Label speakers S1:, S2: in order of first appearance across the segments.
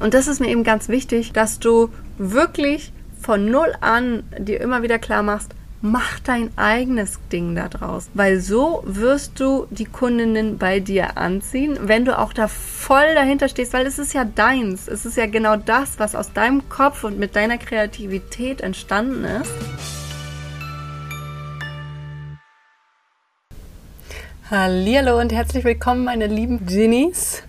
S1: Und das ist mir eben ganz wichtig, dass du wirklich von null an dir immer wieder klar machst, mach dein eigenes Ding da draus. Weil so wirst du die Kundinnen bei dir anziehen, wenn du auch da voll dahinter stehst, weil es ist ja deins. Es ist ja genau das, was aus deinem Kopf und mit deiner Kreativität entstanden ist. Hallo und herzlich willkommen, meine lieben Ginnies.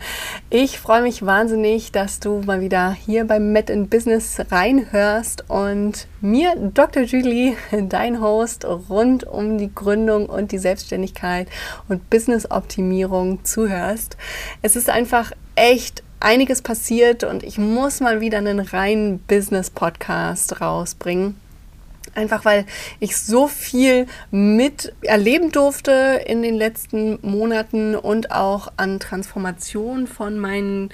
S1: Ich freue mich wahnsinnig, dass du mal wieder hier beim Met in Business reinhörst und mir, Dr. Julie, dein Host rund um die Gründung und die Selbstständigkeit und Business-Optimierung zuhörst. Es ist einfach echt einiges passiert und ich muss mal wieder einen reinen Business-Podcast rausbringen Einfach weil ich so viel mit erleben durfte in den letzten Monaten und auch an Transformation von meinen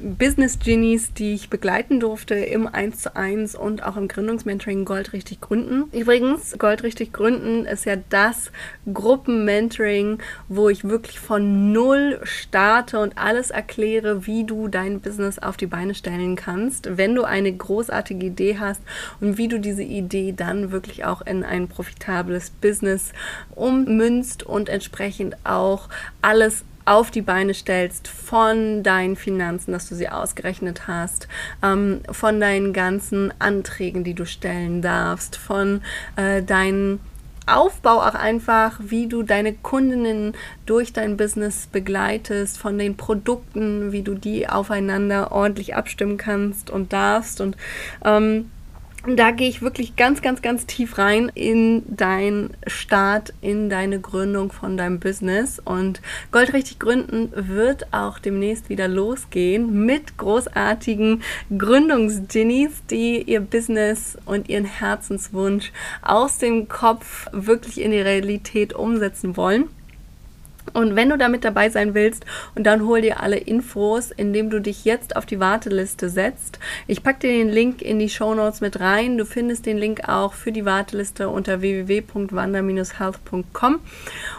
S1: Business Genies, die ich begleiten durfte im 1 zu 1 und auch im Gründungsmentoring Gold richtig gründen. Übrigens, Gold richtig gründen ist ja das Gruppenmentoring, wo ich wirklich von null starte und alles erkläre, wie du dein Business auf die Beine stellen kannst, wenn du eine großartige Idee hast und wie du diese Idee dann dann wirklich auch in ein profitables Business ummünzt und entsprechend auch alles auf die Beine stellst von deinen Finanzen, dass du sie ausgerechnet hast, ähm, von deinen ganzen Anträgen, die du stellen darfst, von äh, deinen Aufbau auch einfach, wie du deine Kundinnen durch dein Business begleitest, von den Produkten, wie du die aufeinander ordentlich abstimmen kannst und darfst und ähm, da gehe ich wirklich ganz, ganz, ganz tief rein in dein Start, in deine Gründung von deinem Business. Und Goldrichtig Gründen wird auch demnächst wieder losgehen mit großartigen Gründungsgenies, die ihr Business und ihren Herzenswunsch aus dem Kopf wirklich in die Realität umsetzen wollen. Und wenn du damit dabei sein willst, und dann hol dir alle Infos, indem du dich jetzt auf die Warteliste setzt. Ich packe dir den Link in die Show Notes mit rein. Du findest den Link auch für die Warteliste unter www.wander-health.com.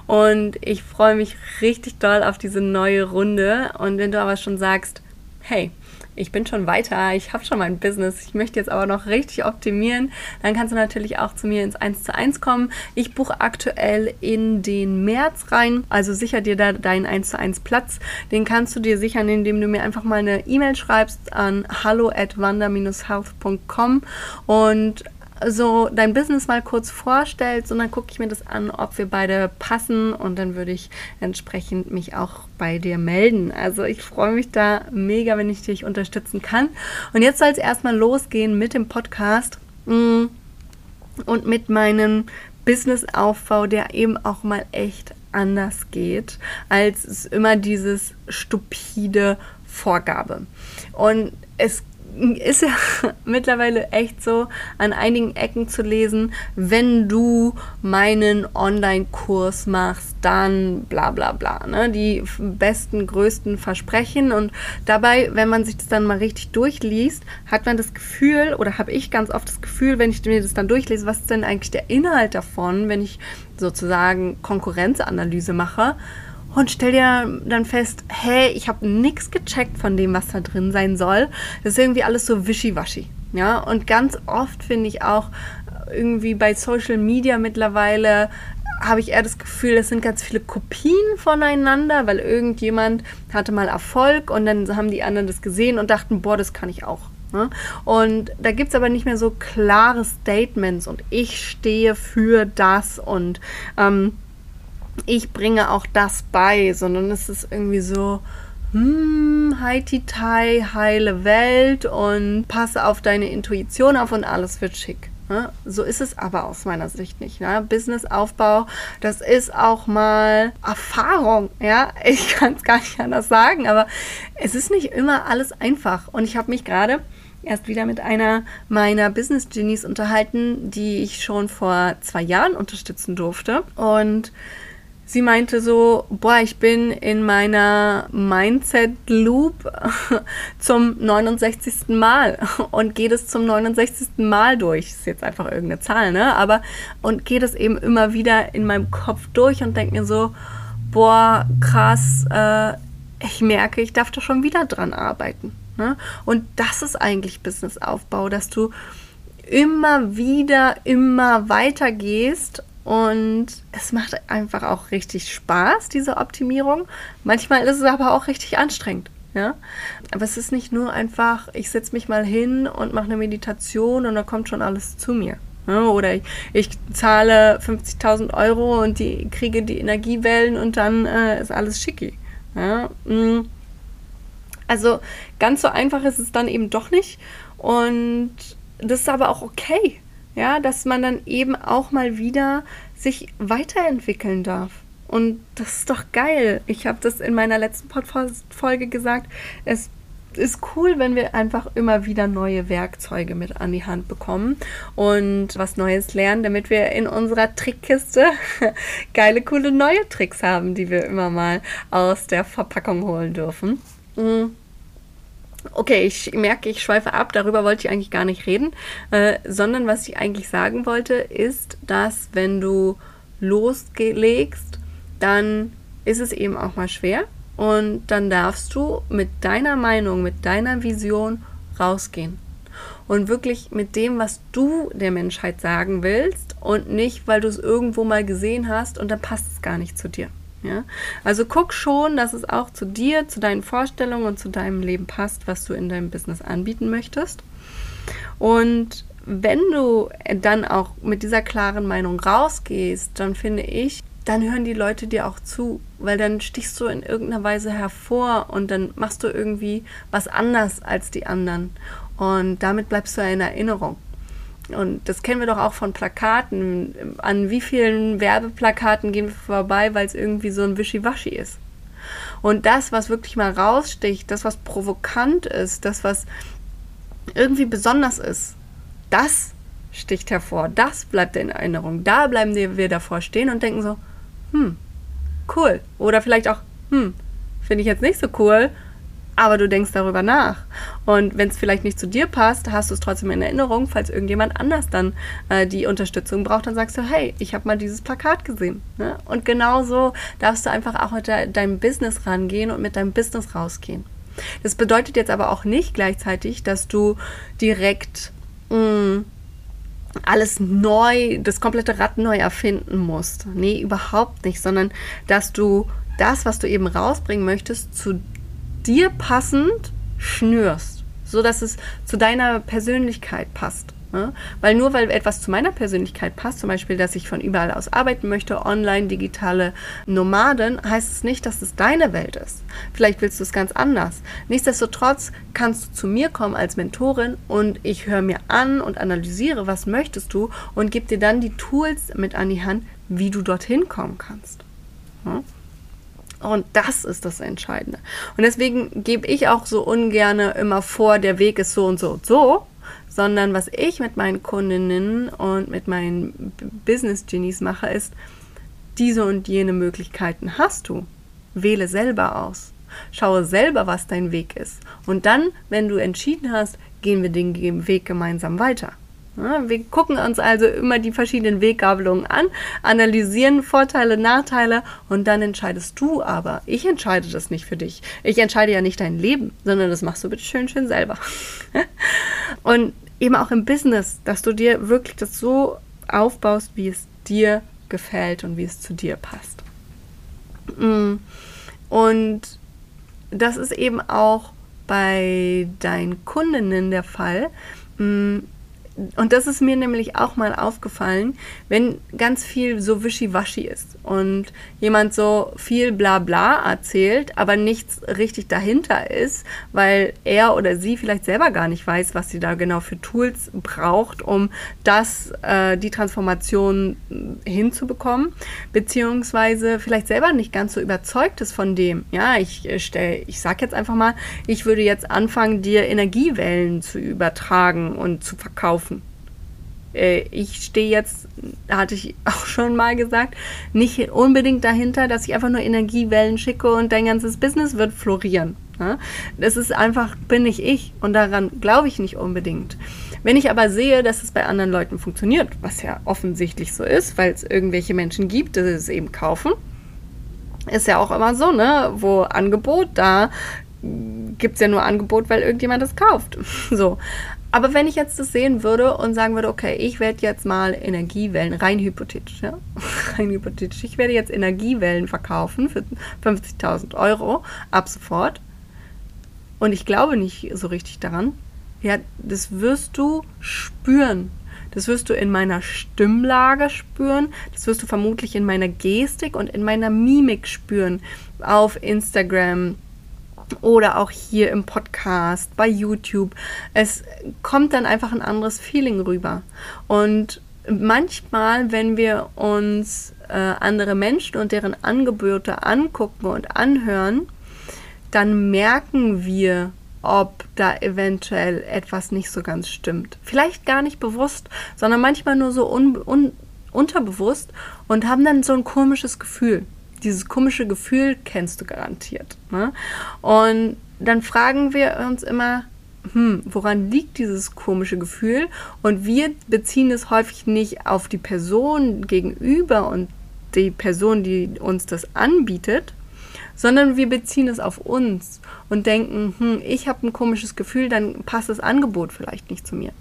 S1: Und ich freue mich richtig doll auf diese neue Runde. Und wenn du aber schon sagst, hey, ich bin schon weiter, ich habe schon mein Business, ich möchte jetzt aber noch richtig optimieren, dann kannst du natürlich auch zu mir ins 1 zu 1 kommen. Ich buche aktuell in den März rein, also sicher dir da deinen 1 zu 1 Platz. Den kannst du dir sichern, indem du mir einfach mal eine E-Mail schreibst an hallo at wander-health.com und so dein Business mal kurz vorstellst und dann gucke ich mir das an, ob wir beide passen und dann würde ich entsprechend mich auch bei dir melden. Also ich freue mich da mega, wenn ich dich unterstützen kann. Und jetzt soll es erstmal losgehen mit dem Podcast mm, und mit meinem Businessaufbau, der eben auch mal echt anders geht, als immer dieses stupide Vorgabe. Und es ist ja mittlerweile echt so an einigen Ecken zu lesen, wenn du meinen Online-Kurs machst, dann bla bla bla. Ne? Die besten, größten Versprechen. Und dabei, wenn man sich das dann mal richtig durchliest, hat man das Gefühl, oder habe ich ganz oft das Gefühl, wenn ich mir das dann durchlese, was ist denn eigentlich der Inhalt davon, wenn ich sozusagen Konkurrenzanalyse mache und stell dir dann fest, hey, ich habe nichts gecheckt von dem, was da drin sein soll. Das ist irgendwie alles so wischiwaschi. Ja, und ganz oft finde ich auch irgendwie bei Social Media mittlerweile habe ich eher das Gefühl, es sind ganz viele Kopien voneinander, weil irgendjemand hatte mal Erfolg und dann haben die anderen das gesehen und dachten, boah, das kann ich auch. Ne? Und da gibt es aber nicht mehr so klare Statements und ich stehe für das und ähm, ich bringe auch das bei, sondern es ist irgendwie so, hm, Haiti-Tai, heile Welt und passe auf deine Intuition auf und alles wird schick. Ne? So ist es aber aus meiner Sicht nicht. Ne? Businessaufbau, das ist auch mal Erfahrung. Ja, ich kann es gar nicht anders sagen, aber es ist nicht immer alles einfach. Und ich habe mich gerade erst wieder mit einer meiner Business Genies unterhalten, die ich schon vor zwei Jahren unterstützen durfte. Und sie meinte so, boah, ich bin in meiner Mindset-Loop zum 69. Mal und gehe das zum 69. Mal durch. Ist jetzt einfach irgendeine Zahl, ne? Aber und gehe das eben immer wieder in meinem Kopf durch und denke mir so, boah, krass, äh, ich merke, ich darf da schon wieder dran arbeiten. Ne? Und das ist eigentlich Businessaufbau, dass du immer wieder, immer weiter gehst und es macht einfach auch richtig Spaß, diese Optimierung. Manchmal ist es aber auch richtig anstrengend. Ja? Aber es ist nicht nur einfach, ich setze mich mal hin und mache eine Meditation und da kommt schon alles zu mir. Ja? Oder ich, ich zahle 50.000 Euro und die kriege die Energiewellen und dann äh, ist alles schicki. Ja? Mm. Also ganz so einfach ist es dann eben doch nicht. Und das ist aber auch okay. Ja, dass man dann eben auch mal wieder sich weiterentwickeln darf. Und das ist doch geil. Ich habe das in meiner letzten Podcast-Folge gesagt. Es ist cool, wenn wir einfach immer wieder neue Werkzeuge mit an die Hand bekommen und was Neues lernen, damit wir in unserer Trickkiste geile, coole neue Tricks haben, die wir immer mal aus der Verpackung holen dürfen. Mhm. Okay, ich merke, ich schweife ab, darüber wollte ich eigentlich gar nicht reden, äh, sondern was ich eigentlich sagen wollte, ist, dass wenn du loslegst, dann ist es eben auch mal schwer und dann darfst du mit deiner Meinung, mit deiner Vision rausgehen. Und wirklich mit dem, was du der Menschheit sagen willst und nicht, weil du es irgendwo mal gesehen hast und dann passt es gar nicht zu dir. Ja? Also guck schon, dass es auch zu dir, zu deinen Vorstellungen und zu deinem Leben passt, was du in deinem Business anbieten möchtest. Und wenn du dann auch mit dieser klaren Meinung rausgehst, dann finde ich, dann hören die Leute dir auch zu, weil dann stichst du in irgendeiner Weise hervor und dann machst du irgendwie was anders als die anderen. Und damit bleibst du in Erinnerung. Und das kennen wir doch auch von Plakaten. An wie vielen Werbeplakaten gehen wir vorbei, weil es irgendwie so ein Wischiwaschi ist. Und das, was wirklich mal raussticht, das, was provokant ist, das, was irgendwie besonders ist, das sticht hervor. Das bleibt in Erinnerung. Da bleiben wir davor stehen und denken so, hm, cool. Oder vielleicht auch, hm, finde ich jetzt nicht so cool, aber du denkst darüber nach. Und wenn es vielleicht nicht zu dir passt, hast du es trotzdem in Erinnerung, falls irgendjemand anders dann äh, die Unterstützung braucht, dann sagst du, hey, ich habe mal dieses Plakat gesehen. Ne? Und genauso darfst du einfach auch mit de deinem Business rangehen und mit deinem Business rausgehen. Das bedeutet jetzt aber auch nicht gleichzeitig, dass du direkt mh, mm, alles neu, das komplette Rad neu erfinden musst. Nee, überhaupt nicht, sondern dass du das, was du eben rausbringen möchtest, zu dir passend schnürst, so dass es zu deiner Persönlichkeit passt. Ne? Weil nur weil etwas zu meiner Persönlichkeit passt, zum Beispiel, dass ich von überall aus arbeiten möchte, online, digitale Nomaden, heißt es nicht, dass es deine Welt ist. Vielleicht willst du es ganz anders. Nichtsdestotrotz kannst du zu mir kommen als Mentorin und ich höre mir an und analysiere, was möchtest du und gebe dir dann die Tools mit an die Hand, wie du dorthin kommen kannst. Ne? Und das ist das Entscheidende. Und deswegen gebe ich auch so ungern immer vor, der Weg ist so und so und so, sondern was ich mit meinen Kundinnen und mit meinen Business Genies mache, ist, diese und jene Möglichkeiten hast du. Wähle selber aus. Schaue selber, was dein Weg ist. Und dann, wenn du entschieden hast, gehen wir den Weg gemeinsam weiter. Wir gucken uns also immer die verschiedenen Weggabelungen an, analysieren Vorteile, Nachteile und dann entscheidest du aber. Ich entscheide das nicht für dich. Ich entscheide ja nicht dein Leben, sondern das machst du bitte schön, schön selber. und eben auch im Business, dass du dir wirklich das so aufbaust, wie es dir gefällt und wie es zu dir passt. Mm. Und das ist eben auch bei deinen Kundinnen der Fall mm und das ist mir nämlich auch mal aufgefallen, wenn ganz viel so wischiwaschi ist und jemand so viel Blabla erzählt, aber nichts richtig dahinter ist, weil er oder sie vielleicht selber gar nicht weiß, was sie da genau für Tools braucht, um das, äh, die Transformation hinzubekommen, beziehungsweise vielleicht selber nicht ganz so überzeugt ist von dem. Ja, ich äh, stell, ich sag jetzt einfach mal, ich würde jetzt anfangen, dir Energiewellen zu übertragen und zu verkaufen ich stehe jetzt, hatte ich auch schon mal gesagt, nicht unbedingt dahinter, dass ich einfach nur Energiewellen schicke und dein ganzes Business wird florieren. Das ist einfach, bin ich ich und daran glaube ich nicht unbedingt. Wenn ich aber sehe, dass es bei anderen Leuten funktioniert, was ja offensichtlich so ist, weil es irgendwelche Menschen gibt, die es eben kaufen, ist ja auch immer so, ne, wo Angebot da gibt es ja nur Angebot, weil irgendjemand das kauft. So. Aber wenn ich jetzt das sehen würde und sagen würde, okay, ich werde jetzt mal Energiewellen, rein hypothetisch, ja, rein hypothetisch, ich werde jetzt Energiewellen verkaufen für 50.000 Euro ab sofort und ich glaube nicht so richtig daran, ja, das wirst du spüren. Das wirst du in meiner Stimmlage spüren. Das wirst du vermutlich in meiner Gestik und in meiner Mimik spüren. Auf Instagram, oder auch hier im Podcast, bei YouTube. Es kommt dann einfach ein anderes Feeling rüber. Und manchmal, wenn wir uns äh, andere Menschen und deren Angebote angucken und anhören, dann merken wir, ob da eventuell etwas nicht so ganz stimmt. Vielleicht gar nicht bewusst, sondern manchmal nur so un un unterbewusst und haben dann so ein komisches Gefühl dieses komische Gefühl kennst du garantiert. Ne? Und dann fragen wir uns immer, hm, woran liegt dieses komische Gefühl? Und wir beziehen es häufig nicht auf die Person gegenüber und die Person, die uns das anbietet, sondern wir beziehen es auf uns und denken, hm, ich habe ein komisches Gefühl, dann passt das Angebot vielleicht nicht zu mir.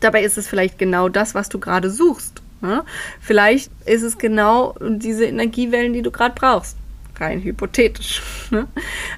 S1: Dabei ist es vielleicht genau das, was du gerade suchst. Ne? Vielleicht ist es genau diese Energiewellen, die du gerade brauchst. Rein hypothetisch. Ne?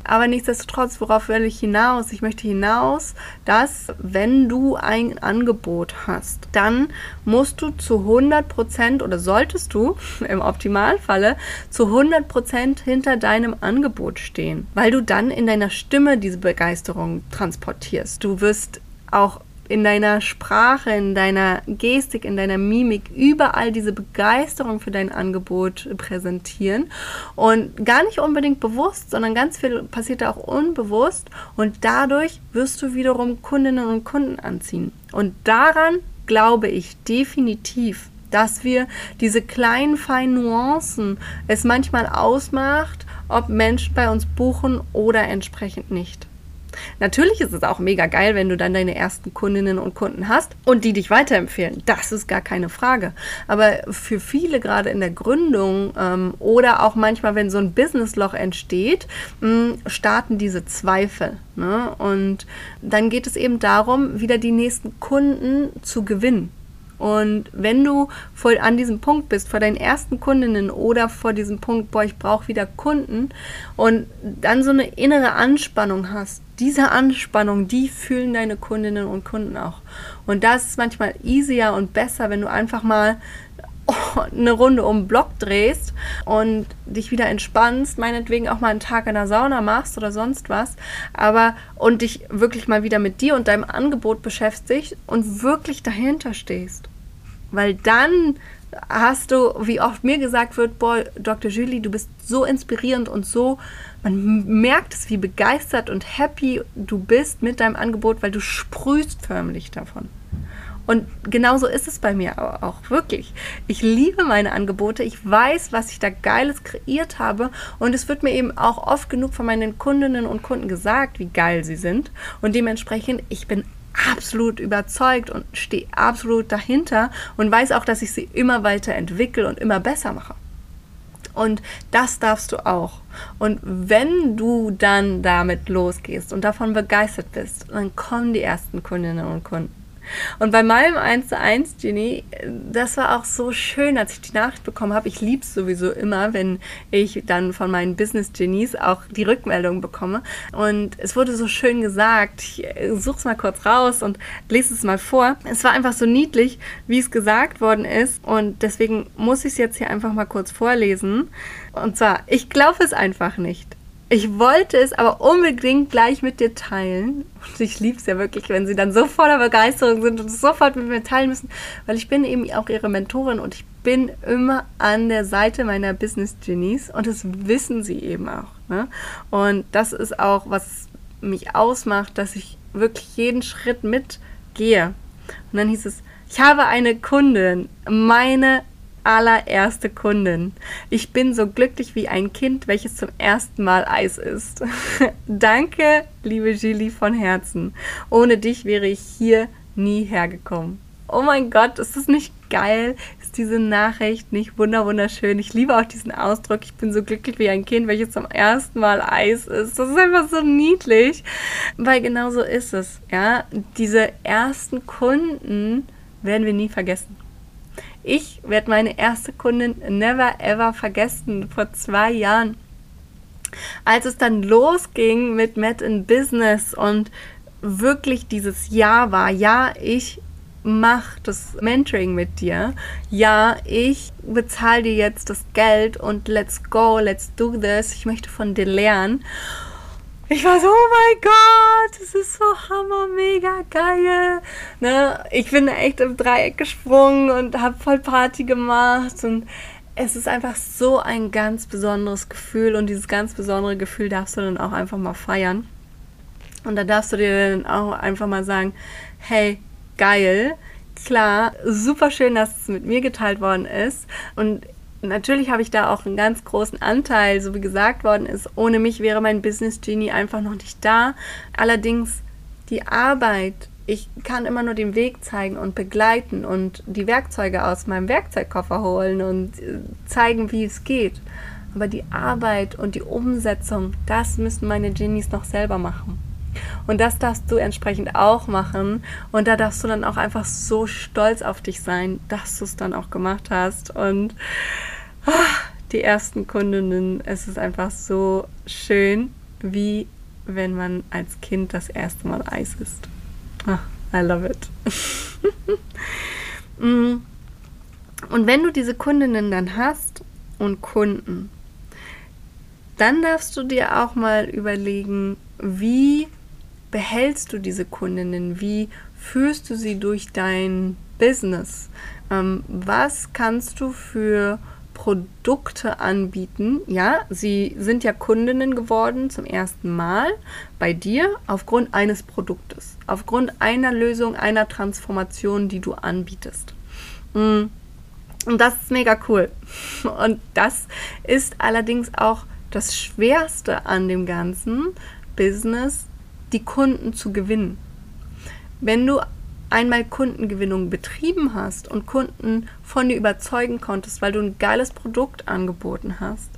S1: Aber nichtsdestotrotz, worauf will ich hinaus? Ich möchte hinaus, dass wenn du ein Angebot hast, dann musst du zu 100% oder solltest du im Optimalfalle zu 100% hinter deinem Angebot stehen, weil du dann in deiner Stimme diese Begeisterung transportierst. Du wirst auch in deiner Sprache, in deiner Gestik, in deiner Mimik überall diese Begeisterung für dein Angebot präsentieren und gar nicht unbedingt bewusst, sondern ganz viel passiert da auch unbewusst und dadurch wirst du wiederum Kundinnen und Kunden anziehen. Und daran glaube ich definitiv, dass wir diese kleinen feinen Nuancen es manchmal ausmacht, ob Menschen bei uns buchen oder entsprechend nicht. Natürlich ist es auch mega geil, wenn du dann deine ersten Kundinnen und Kunden hast und die dich weiterempfehlen. Das ist gar keine Frage. Aber für viele gerade in der Gründung ähm, oder auch manchmal, wenn so ein Businessloch entsteht, mh, hm, starten diese Zweifel. Ne? Und dann geht es eben darum, wieder die nächsten Kunden zu gewinnen. Und wenn du vor, an diesem Punkt bist, vor deinen ersten Kundinnen oder vor diesem Punkt, boah, ich brauche wieder Kunden und dann so eine innere Anspannung hast, diese Anspannung, die fühlen deine Kundinnen und Kunden auch. Und das ist manchmal easier und besser, wenn du einfach mal eine Runde um den Block drehst und dich wieder entspannst, meinetwegen auch mal einen Tag in der Sauna machst oder sonst was, aber und dich wirklich mal wieder mit dir und deinem Angebot beschäftigst und wirklich dahinter stehst. Weil dann hast du, wie oft mir gesagt wird, boah, Dr. Julie, du bist so inspirierend und so, man merkt es, wie begeistert und happy du bist mit deinem Angebot, weil du sprühst förmlich davon. Und genauso ist es bei mir auch wirklich. Ich liebe meine Angebote. Ich weiß, was ich da Geiles kreiert habe. Und es wird mir eben auch oft genug von meinen Kundinnen und Kunden gesagt, wie geil sie sind. Und dementsprechend, ich bin absolut überzeugt und stehe absolut dahinter und weiß auch, dass ich sie immer weiter entwickle und immer besser mache. Und das darfst du auch. Und wenn du dann damit losgehst und davon begeistert bist, dann kommen die ersten Kundinnen und Kunden. Und bei meinem 1 zu 1 Genie, das war auch so schön, als ich die Nachricht bekommen habe. Ich liebe es sowieso immer, wenn ich dann von meinen Business Genies auch die Rückmeldung bekomme. Und es wurde so schön gesagt, ich suche es mal kurz raus und lese es mal vor. Es war einfach so niedlich, wie es gesagt worden ist. Und deswegen muss ich es jetzt hier einfach mal kurz vorlesen. Und zwar, ich glaube es einfach nicht. Ich wollte es aber unbedingt gleich mit dir teilen. Und ich liebe es ja wirklich, wenn sie dann so voller Begeisterung sind und es sofort mit mir teilen müssen, weil ich bin eben auch ihre Mentorin und ich bin immer an der Seite meiner Business Genies und das wissen sie eben auch. Ne? Und das ist auch, was mich ausmacht, dass ich wirklich jeden Schritt mitgehe. Und dann hieß es, ich habe eine Kundin, meine allererste Kundin. Ich bin so glücklich wie ein Kind, welches zum ersten Mal Eis isst. Danke, liebe Julie von Herzen. Ohne dich wäre ich hier nie hergekommen. Oh mein Gott, ist das nicht geil ist diese Nachricht nicht wunderschön. Ich liebe auch diesen Ausdruck. Ich bin so glücklich wie ein Kind, welches zum ersten Mal Eis ist. Das ist einfach so niedlich, weil genau so ist es. Ja, diese ersten Kunden werden wir nie vergessen. Ich werde meine erste Kundin never ever vergessen vor zwei Jahren. Als es dann losging mit Met in Business und wirklich dieses Ja war, ja, ich mach das Mentoring mit dir. Ja, ich bezahle dir jetzt das Geld und let's go, let's do this. Ich möchte von dir lernen. Ich war so, oh mein Gott, hammer, mega geil. Ne? Ich bin echt im Dreieck gesprungen und habe voll Party gemacht und es ist einfach so ein ganz besonderes Gefühl und dieses ganz besondere Gefühl darfst du dann auch einfach mal feiern. Und da darfst du dir dann auch einfach mal sagen, hey, geil, klar, super schön, dass es mit mir geteilt worden ist und natürlich habe ich da auch einen ganz großen Anteil, so wie gesagt worden ist. Ohne mich wäre mein Business Genie einfach noch nicht da. Allerdings die Arbeit, ich kann immer nur den Weg zeigen und begleiten und die Werkzeuge aus meinem Werkzeugkoffer holen und äh, zeigen, wie es geht. Aber die Arbeit und die Umsetzung, das müssen meine Genies noch selber machen. Und das darfst du entsprechend auch machen. Und da darfst du dann auch einfach so stolz auf dich sein, dass du es dann auch gemacht hast. Und die ersten Kundinnen, es ist einfach so schön, wie wenn man als Kind das erste Mal Eis isst. Oh, I love it. Mm. und wenn du diese Kundinnen dann hast und Kunden, dann darfst du dir auch mal überlegen, wie behältst du diese Kundinnen? Wie führst du sie durch dein Business? Ähm, was kannst du für Produkte anbieten. Ja, sie sind ja Kundinnen geworden zum ersten Mal bei dir aufgrund eines Produktes, aufgrund einer Lösung, einer Transformation, die du anbietest. Mm. Und das ist mega cool. Und das ist allerdings auch das Schwerste an dem ganzen Business, die Kunden zu gewinnen. Wenn du einmal Kundengewinnung betrieben hast und Kunden von dir überzeugen konntest, weil du ein geiles Produkt angeboten hast,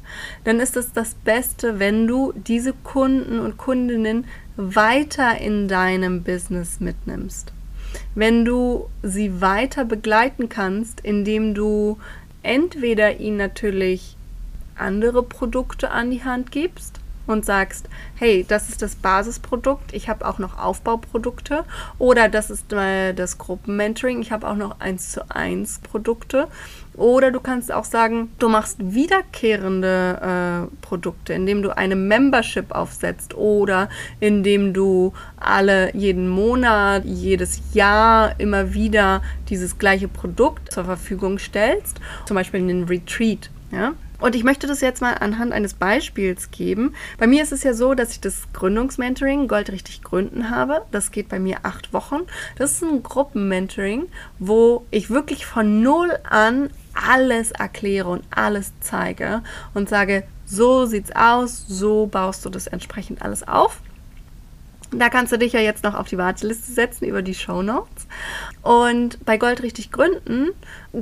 S1: dann ist es das Beste, wenn du diese Kunden und Kundinnen weiter in deinem Business mitnimmst. Wenn du sie weiter begleiten kannst, indem du entweder ihnen natürlich andere Produkte an die Hand gibst, und sagst, hey, das ist das Basisprodukt, ich habe auch noch Aufbauprodukte oder das ist das Gruppenmentoring, ich habe auch noch eins zu eins Produkte. Oder du kannst auch sagen, du machst wiederkehrende äh, Produkte, indem du eine Membership aufsetzt oder indem du alle jeden Monat, jedes Jahr immer wieder dieses gleiche Produkt zur Verfügung stellst. Zum Beispiel einen Retreat. Ja? Und ich möchte das jetzt mal anhand eines Beispiels geben. Bei mir ist es ja so, dass ich das Gründungsmentoring Gold richtig gründen habe. Das geht bei mir acht Wochen. Das ist ein Gruppenmentoring, wo ich wirklich von null an alles erkläre und alles zeige und sage, so sieht's aus, so baust du das entsprechend alles auf. Da kannst du dich ja jetzt noch auf die Warteliste setzen über die Show Notes. Und bei Gold richtig gründen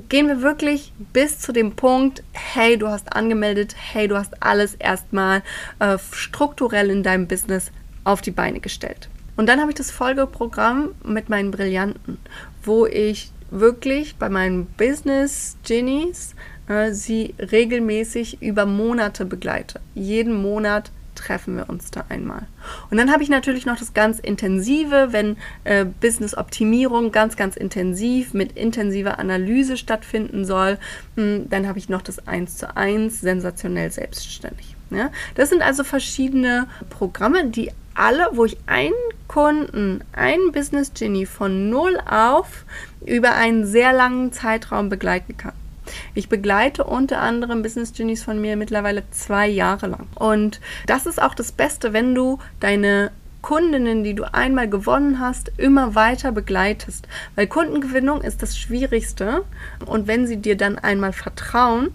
S1: gehen wir wirklich bis zu dem Punkt, hey, du hast angemeldet, hey, du hast alles erstmal äh, strukturell in deinem Business auf die Beine gestellt. Und dann habe ich das Folgeprogramm mit meinen Brillanten, wo ich wirklich bei meinen Business Genies äh, sie regelmäßig über Monate begleite. Jeden Monat treffen wir uns da einmal. Und dann habe ich natürlich noch das ganz Intensive, wenn äh, Business-Optimierung ganz, ganz intensiv mit intensiver Analyse stattfinden soll, mh, hm, dann habe ich noch das 1 zu 1 sensationell selbstständig. Ja? Das sind also verschiedene Programme, die alle, wo ich einen Kunden, einen Business Genie von null auf über einen sehr langen Zeitraum begleiten kann. Ich begleite unter anderem Business Genies von mir mittlerweile zwei Jahre lang. Und das ist auch das Beste, wenn du deine Kundinnen, die du einmal gewonnen hast, immer weiter begleitest. Weil Kundengewinnung ist das Schwierigste. Und wenn sie dir dann einmal vertrauen,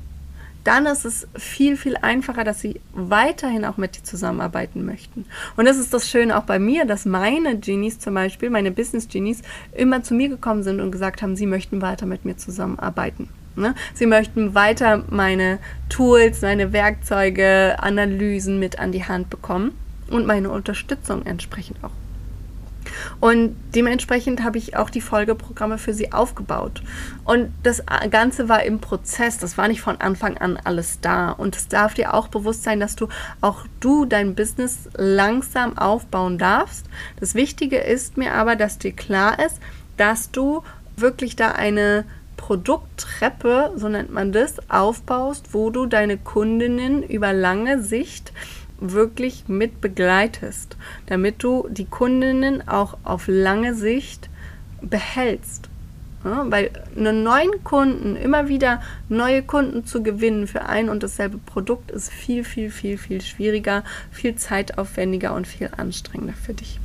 S1: dann ist es viel, viel einfacher, dass sie weiterhin auch mit dir zusammenarbeiten möchten. Und das ist das Schöne auch bei mir, dass meine Genies zum Beispiel, meine Business Genies, immer zu mir gekommen sind und gesagt haben, sie möchten weiter mit mir zusammenarbeiten. Ne? Sie möchten weiter meine Tools, meine Werkzeuge, Analysen mit an die Hand bekommen und meine Unterstützung entsprechend auch. Und dementsprechend habe ich auch die Folgeprogramme für sie aufgebaut. Und das Ganze war im Prozess, das war nicht von Anfang an alles da. Und es darf dir auch bewusst sein, dass du auch du dein Business langsam aufbauen darfst. Das Wichtige ist mir aber, dass dir klar ist, dass du wirklich da eine Produkttreppe, so nennt man das, aufbaust, wo du deine Kundinnen über lange Sicht wirklich mit begleitest, damit du die Kundinnen auch auf lange Sicht behältst. Ja, weil einen neuen Kunden, immer wieder neue Kunden zu gewinnen für ein und dasselbe Produkt ist viel, viel, viel, viel schwieriger, viel zeitaufwendiger und viel anstrengender für dich.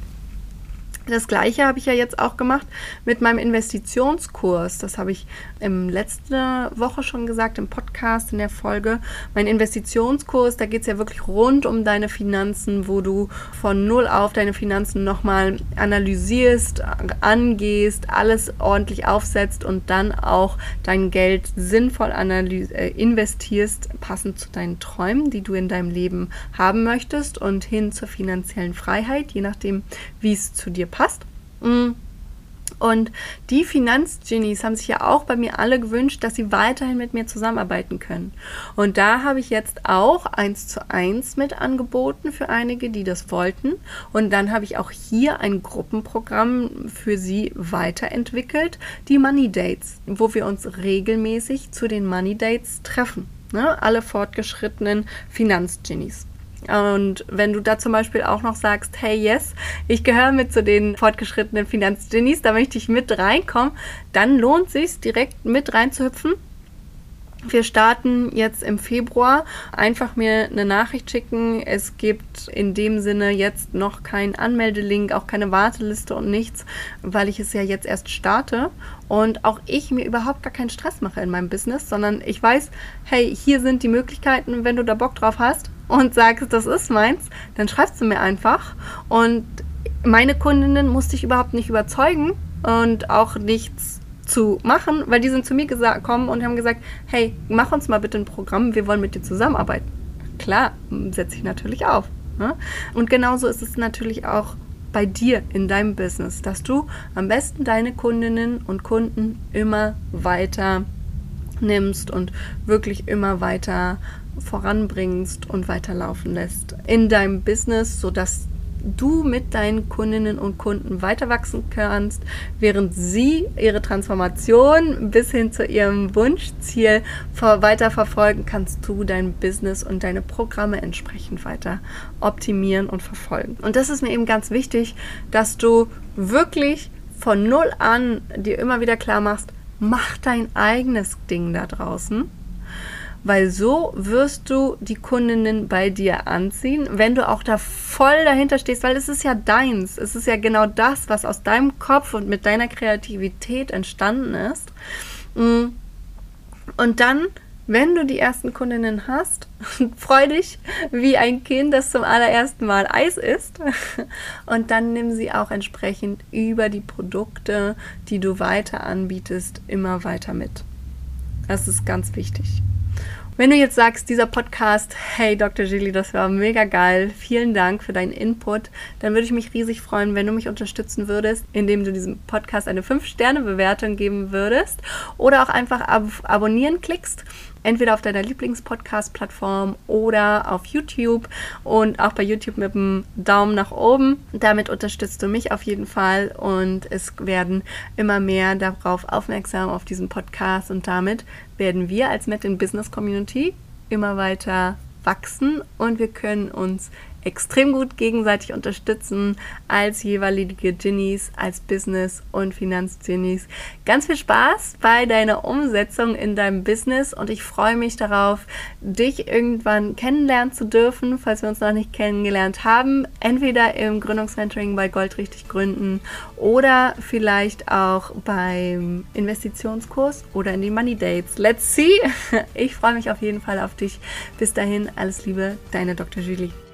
S1: Das gleiche habe ich ja jetzt auch gemacht mit meinem Investitionskurs. Das habe ich im letzte Woche schon gesagt, im Podcast, in der Folge. Mein Investitionskurs, da geht es ja wirklich rund um deine Finanzen, wo du von null auf deine Finanzen nochmal analysierst, angehst, alles ordentlich aufsetzt und dann auch dein Geld sinnvoll äh, investierst, passend zu deinen Träumen, die du in deinem Leben haben möchtest und hin zur finanziellen Freiheit, je nachdem, wie es zu dir passt. Mm. Und die Finanzgenies haben sich ja auch bei mir alle gewünscht, dass sie weiterhin mit mir zusammenarbeiten können. Und da habe ich jetzt auch eins zu eins mit angeboten für einige, die das wollten. Und dann habe ich auch hier ein Gruppenprogramm für sie weiterentwickelt, die Money Dates, wo wir uns regelmäßig zu den Money Dates treffen. Ne? Alle fortgeschrittenen Finanzgenies. Und wenn du da zum Beispiel auch noch sagst, hey, yes, ich gehöre mit zu den fortgeschrittenen Finanzgenies, da möchte ich mit reinkommen, dann lohnt sich direkt mit reinzuhüpfen. Wir starten jetzt im Februar. Einfach mir eine Nachricht schicken. Es gibt in dem Sinne jetzt noch keinen Anmeldelink, auch keine Warteliste und nichts, weil ich es ja jetzt erst starte und auch ich mir überhaupt gar keinen Stress mache in meinem Business, sondern ich weiß, hey, hier sind die Möglichkeiten, wenn du da Bock drauf hast, und sagst, das ist meins, dann schreibst du mir einfach. Und meine Kundinnen musste ich überhaupt nicht überzeugen und auch nichts zu machen, weil die sind zu mir gekommen und haben gesagt, hey, mach uns mal bitte ein Programm, wir wollen mit dir zusammenarbeiten. Klar, setze ich natürlich auf. Ne? Und genauso ist es natürlich auch bei dir in deinem Business, dass du am besten deine Kundinnen und Kunden immer weiter nimmst und wirklich immer weiter voranbringst und weiterlaufen lässt in deinem Business, sodass du mit deinen Kundinnen und Kunden weiter wachsen kannst, während sie ihre Transformation bis hin zu ihrem Wunschziel weiter verfolgen, kannst du dein Business und deine Programme entsprechend weiter optimieren und verfolgen. Und das ist mir eben ganz wichtig, dass du wirklich von null an dir immer wieder klar machst, mach dein eigenes Ding da draußen weil so wirst du die Kundinnen bei dir anziehen, wenn du auch da voll dahinter stehst, weil es ist ja deins. Es ist ja genau das, was aus deinem Kopf und mit deiner Kreativität entstanden ist. Mm. Und dann, wenn du die ersten Kundinnen hast, freu dich wie ein Kind, das zum allerersten Mal Eis isst. Und dann nimm sie auch entsprechend über die Produkte, die du weiter anbietest, immer weiter mit. Das ist ganz wichtig. Wenn du jetzt sagst, dieser Podcast, hey Dr. Gilly, das war mega geil, vielen Dank für deinen Input, dann würde ich mich riesig freuen, wenn du mich unterstützen würdest, indem du diesem Podcast eine 5-Sterne-Bewertung geben würdest oder auch einfach ab abonnieren klickst entweder auf deiner Lieblingspodcast-Plattform oder auf YouTube und auch bei YouTube mit dem Daumen nach oben. Damit unterstützt du mich auf jeden Fall und es werden immer mehr darauf aufmerksam auf diesen Podcast und damit werden wir als Met in Business Community immer weiter wachsen und wir können uns extrem gut gegenseitig unterstützen als jeweilige Genies, als Business- und Finanzgenies. Ganz viel Spaß bei deiner Umsetzung in deinem Business und ich freue mich darauf, dich irgendwann kennenlernen zu dürfen, falls wir uns noch nicht kennengelernt haben. Entweder im Gründungsmentoring bei Gold richtig gründen oder vielleicht auch beim Investitionskurs oder in die Money Dates. Let's see! Ich freue mich auf jeden Fall auf dich. Bis dahin, alles Liebe, deine Dr. Julie.